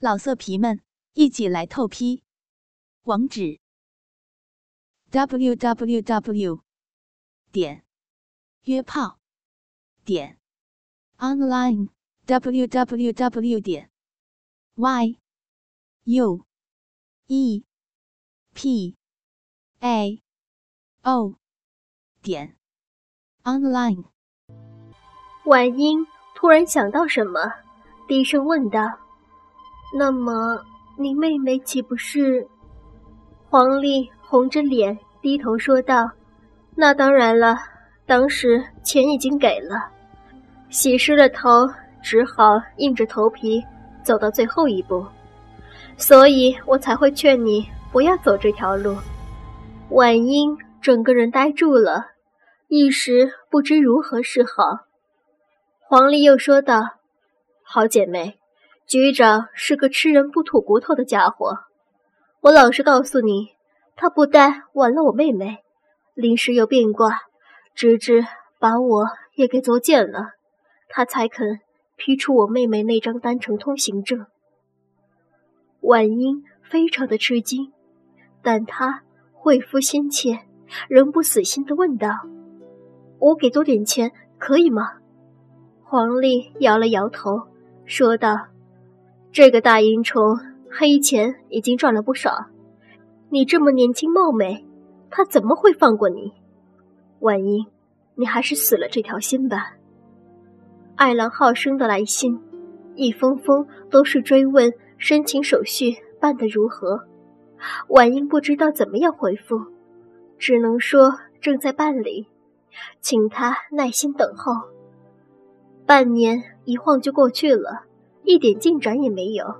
老色皮们，一起来透批！网址：w w w 点约炮点 online w w w 点 y u e p a o 点 online。婉英突然想到什么，低声问道。那么，你妹妹岂不是？黄丽红着脸低头说道：“那当然了，当时钱已经给了。”洗湿了头，只好硬着头皮走到最后一步，所以我才会劝你不要走这条路。婉英整个人呆住了，一时不知如何是好。黄丽又说道：“好姐妹。”局长是个吃人不吐骨头的家伙，我老实告诉你，他不但玩了我妹妹，临时又变卦，直至把我也给作践了，他才肯批出我妹妹那张单程通行证。婉英非常的吃惊，但她恢复心切，仍不死心的问道：“我给多点钱可以吗？”黄丽摇了摇头，说道。这个大淫虫黑钱已经赚了不少，你这么年轻貌美，他怎么会放过你？婉英，你还是死了这条心吧。爱郎浩生的来信，一封封都是追问申请手续办得如何。婉英不知道怎么样回复，只能说正在办理，请他耐心等候。半年一晃就过去了。一点进展也没有，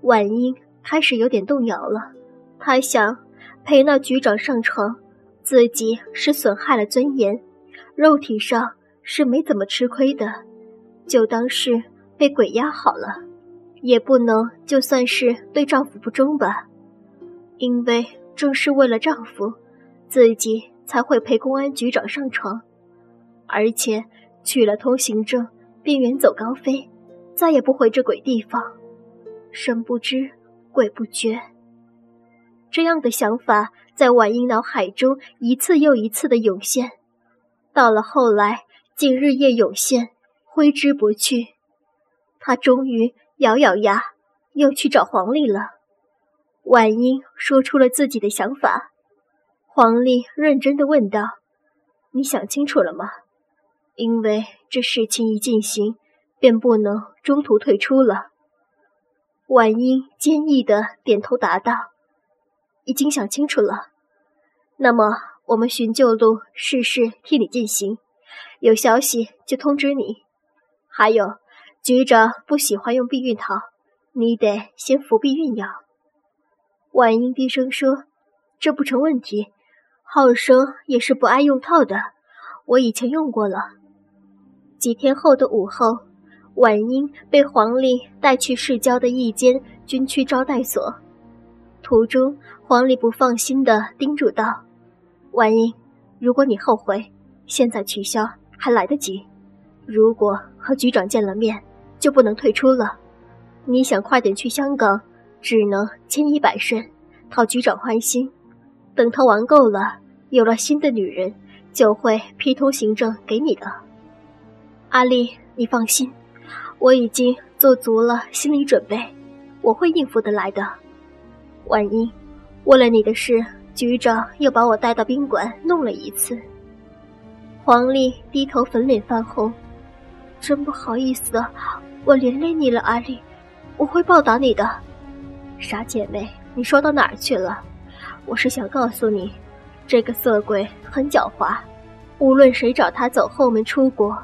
婉英开始有点动摇了。她想陪那局长上床，自己是损害了尊严，肉体上是没怎么吃亏的，就当是被鬼压好了，也不能就算是对丈夫不忠吧。因为正是为了丈夫，自己才会陪公安局长上床，而且取了通行证便远走高飞。再也不回这鬼地方，神不知鬼不觉。这样的想法在婉英脑海中一次又一次的涌现，到了后来竟日夜涌现，挥之不去。他终于咬咬牙，又去找黄丽了。婉英说出了自己的想法，黄丽认真的问道：“你想清楚了吗？因为这事情一进行。”便不能中途退出了。婉英坚毅的点头答道：“已经想清楚了。那么我们寻旧路事事替你进行，有消息就通知你。还有，局长不喜欢用避孕套，你得先服避孕药。”婉英低声说：“这不成问题。浩生也是不爱用套的，我以前用过了。”几天后的午后。婉英被黄丽带去市郊的一间军区招待所，途中黄丽不放心地叮嘱道：“婉英，如果你后悔，现在取消还来得及；如果和局长见了面，就不能退出了。你想快点去香港，只能千依百顺，讨局长欢心。等他玩够了，有了新的女人，就会批通行证给你的。阿丽，你放心。”我已经做足了心理准备，我会应付得来的。婉英，为了你的事，局长又把我带到宾馆弄了一次。黄丽低头，粉脸泛红，真不好意思，我连累你了，阿丽，我会报答你的。傻姐妹，你说到哪儿去了？我是想告诉你，这个色鬼很狡猾，无论谁找他走后门出国。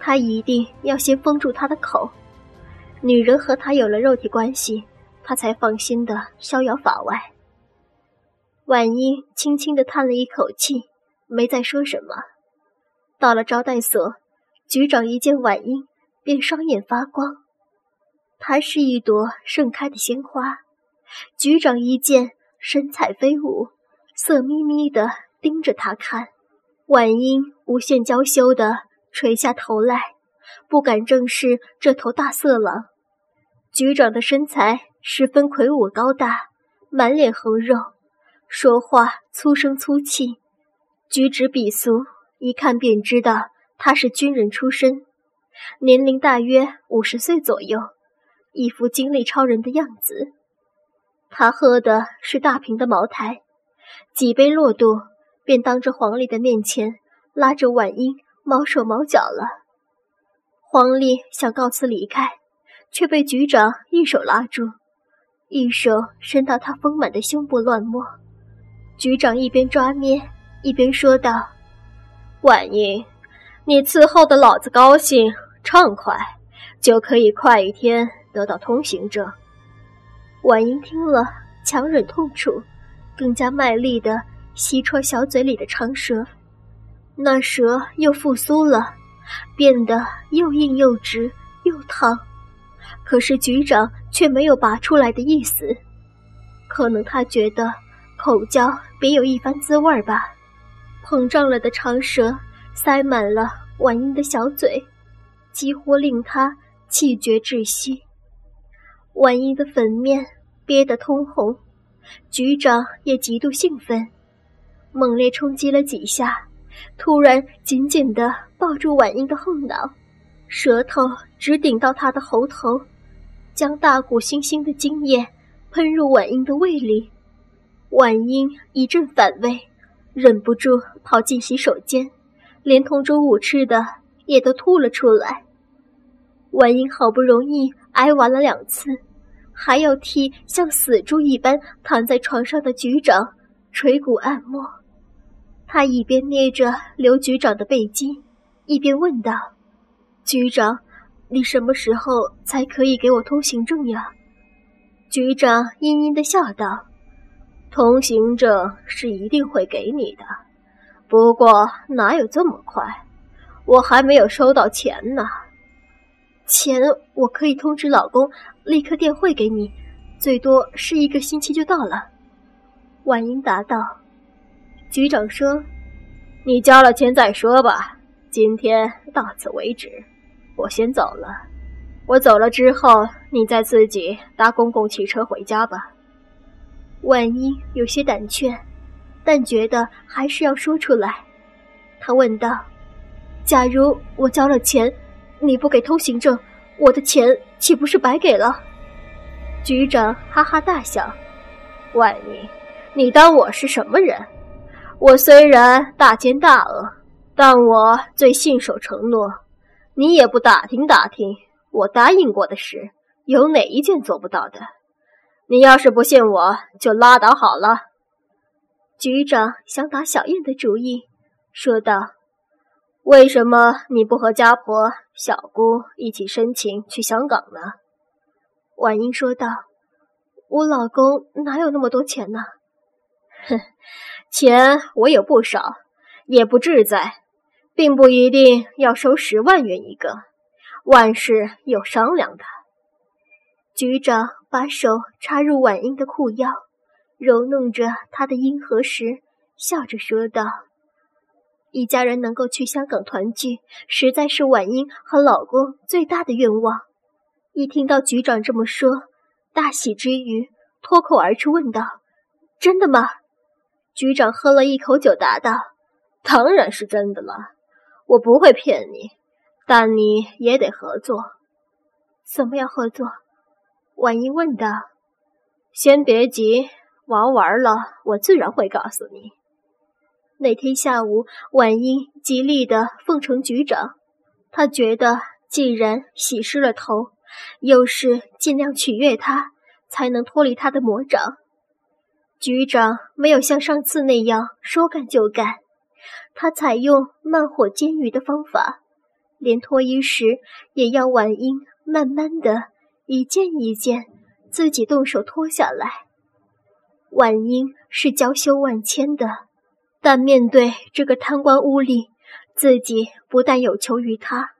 他一定要先封住他的口，女人和他有了肉体关系，他才放心的逍遥法外。婉英轻轻的叹了一口气，没再说什么。到了招待所，局长一见婉英，便双眼发光。她是一朵盛开的鲜花，局长一见，神采飞舞，色眯眯的盯着他看。婉英无限娇羞的。垂下头来，不敢正视这头大色狼。局长的身材十分魁梧高大，满脸横肉，说话粗声粗气，举止鄙俗，一看便知道他是军人出身，年龄大约五十岁左右，一副精力超人的样子。他喝的是大瓶的茅台，几杯落肚，便当着黄丽的面前拉着婉英毛手毛脚了。黄丽想告辞离开，却被局长一手拉住，一手伸到她丰满的胸部乱摸。局长一边抓捏，一边说道：“婉英，你伺候的老子高兴畅快，就可以快一天得到通行证。”婉英听了，强忍痛楚，更加卖力地吸戳小嘴里的长舌，那蛇又复苏了。变得又硬又直又烫，可是局长却没有拔出来的意思。可能他觉得口交别有一番滋味吧。膨胀了的长舌塞满了婉英的小嘴，几乎令他气绝窒息。婉英的粉面憋得通红，局长也极度兴奋，猛烈冲击了几下。突然，紧紧地抱住婉英的后脑，舌头直顶到她的喉头，将大股腥腥的精液喷入婉英的胃里。婉英一阵反胃，忍不住跑进洗手间，连同中午吃的也都吐了出来。婉英好不容易挨完了两次，还要替像死猪一般躺在床上的局长捶骨按摩。他一边捏着刘局长的背肌，一边问道：“局长，你什么时候才可以给我通行证呀？”局长阴阴的笑道：“通行证是一定会给你的，不过哪有这么快？我还没有收到钱呢。钱我可以通知老公立刻电汇给你，最多是一个星期就到了。”婉英答道。局长说：“你交了钱再说吧，今天到此为止，我先走了。我走了之后，你再自己搭公共汽车回家吧。”万一有些胆怯，但觉得还是要说出来。他问道：“假如我交了钱，你不给通行证，我的钱岂不是白给了？”局长哈哈大笑：“万一，你当我是什么人？”我虽然大奸大恶，但我最信守承诺。你也不打听打听，我答应过的事有哪一件做不到的？你要是不信我，就拉倒好了。局长想打小燕的主意，说道：“为什么你不和家婆、小姑一起申请去香港呢？”婉英说道：“我老公哪有那么多钱呢？”哼。钱我有不少，也不志在，并不一定要收十万元一个，万事有商量的。局长把手插入婉英的裤腰，揉弄着她的阴核时，笑着说道：“一家人能够去香港团聚，实在是婉英和老公最大的愿望。”一听到局长这么说，大喜之余，脱口而出问道：“真的吗？”局长喝了一口酒，答道：“当然是真的了，我不会骗你，但你也得合作。”“怎么样合作？”婉英问道。“先别急，玩完了我自然会告诉你。”那天下午，婉英极力的奉承局长，他觉得既然洗湿了头，又是尽量取悦他，才能脱离他的魔掌。局长没有像上次那样说干就干，他采用慢火煎鱼的方法，连脱衣时也要婉英慢慢的一件一件自己动手脱下来。婉英是娇羞万千的，但面对这个贪官污吏，自己不但有求于他，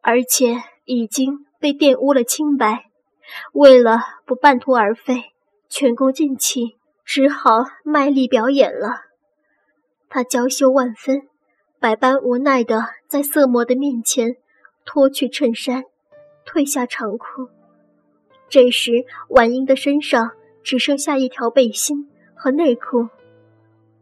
而且已经被玷污了清白。为了不半途而废，前功尽弃。只好卖力表演了。他娇羞万分，百般无奈的在色魔的面前脱去衬衫，褪下长裤，这时，婉英的身上只剩下一条背心和内裤。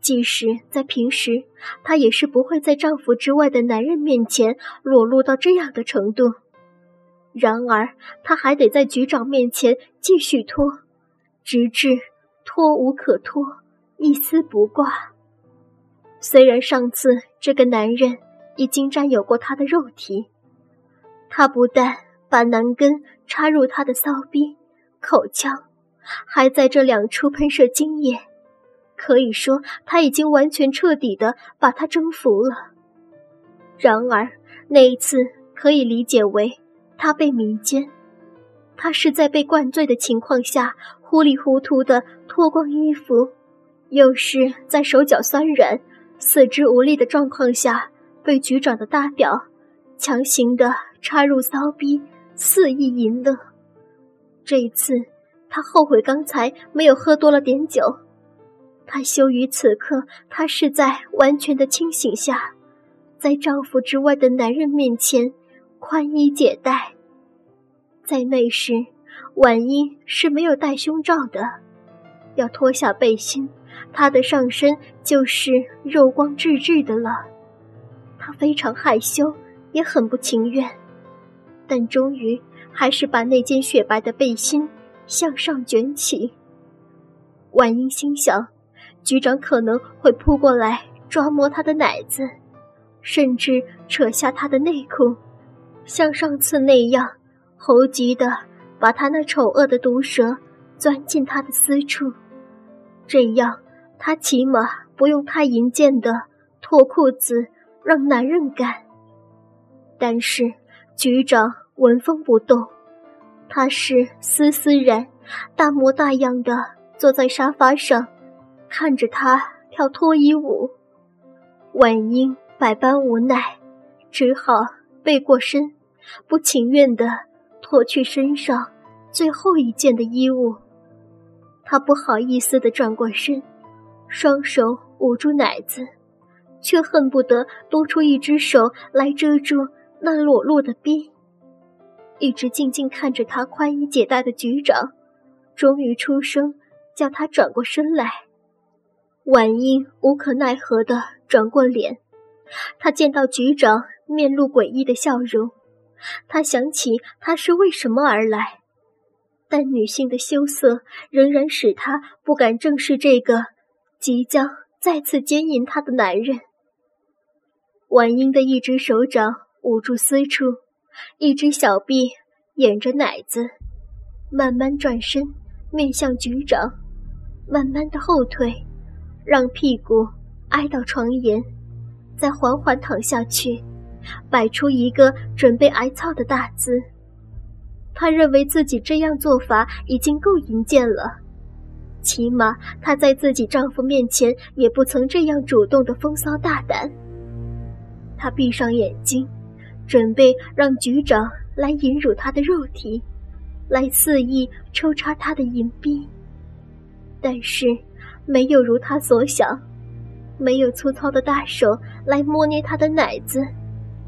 即使在平时，她也是不会在丈夫之外的男人面前裸露到这样的程度。然而，她还得在局长面前继续脱，直至脱无可脱，一丝不挂。虽然上次这个男人已经占有过她的肉体，他不但把男根插入她的骚逼、口腔，还在这两处喷射精液。可以说，他已经完全彻底的把她征服了。然而，那一次可以理解为他被迷奸，他是在被灌醉的情况下糊里糊涂的脱光衣服，又是在手脚酸软、四肢无力的状况下被局长的大屌强行的插入骚逼，肆意淫乐。这一次，他后悔刚才没有喝多了点酒。她羞于此刻，她是在完全的清醒下，在丈夫之外的男人面前宽衣解带。在那时，婉英是没有戴胸罩的，要脱下背心，她的上身就是肉光炙炙的了。她非常害羞，也很不情愿，但终于还是把那件雪白的背心向上卷起。婉英心想。局长可能会扑过来抓摸她的奶子，甚至扯下她的内裤，像上次那样猴急的把他那丑恶的毒舌钻进他的私处。这样，他起码不用太淫贱的脱裤子让男人干。但是局长纹风不动，他是丝丝然，大模大样的坐在沙发上。看着他跳脱衣舞，婉英百般无奈，只好背过身，不情愿的脱去身上最后一件的衣物。他不好意思地转过身，双手捂住奶子，却恨不得多出一只手来遮住那裸露的逼。一直静静看着他宽衣解带的局长，终于出声叫他转过身来。婉英无可奈何地转过脸，她见到局长面露诡异的笑容，他想起他是为什么而来，但女性的羞涩仍然使他不敢正视这个即将再次奸淫他的男人。婉英的一只手掌捂住私处，一只小臂掩着奶子，慢慢转身面向局长，慢慢的后退。让屁股挨到床沿，再缓缓躺下去，摆出一个准备挨操的大姿。她认为自己这样做法已经够淫贱了，起码她在自己丈夫面前也不曾这样主动的风骚大胆。她闭上眼睛，准备让局长来引辱她的肉体，来肆意抽插她的淫逼，但是。没有如他所想，没有粗糙的大手来摸捏他的奶子，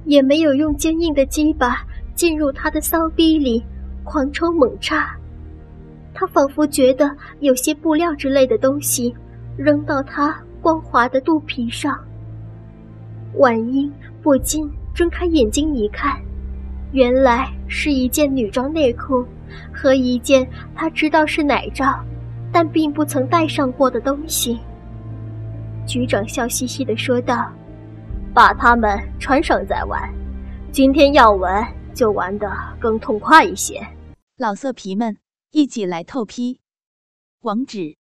也没有用坚硬的鸡巴进入他的骚逼里狂抽猛插。他仿佛觉得有些布料之类的东西扔到他光滑的肚皮上。婉英不禁睁开眼睛一看，原来是一件女装内裤和一件他知道是奶罩。但并不曾带上过的东西。局长笑嘻嘻地说道：“把它们穿上再玩，今天要玩就玩得更痛快一些。”老色皮们，一起来透批！网址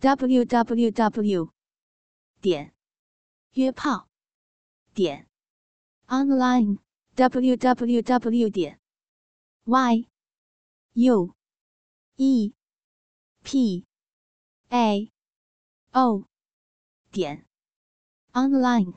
：w w w 点约炮点 online w w w 点 y u e p a o 点 online。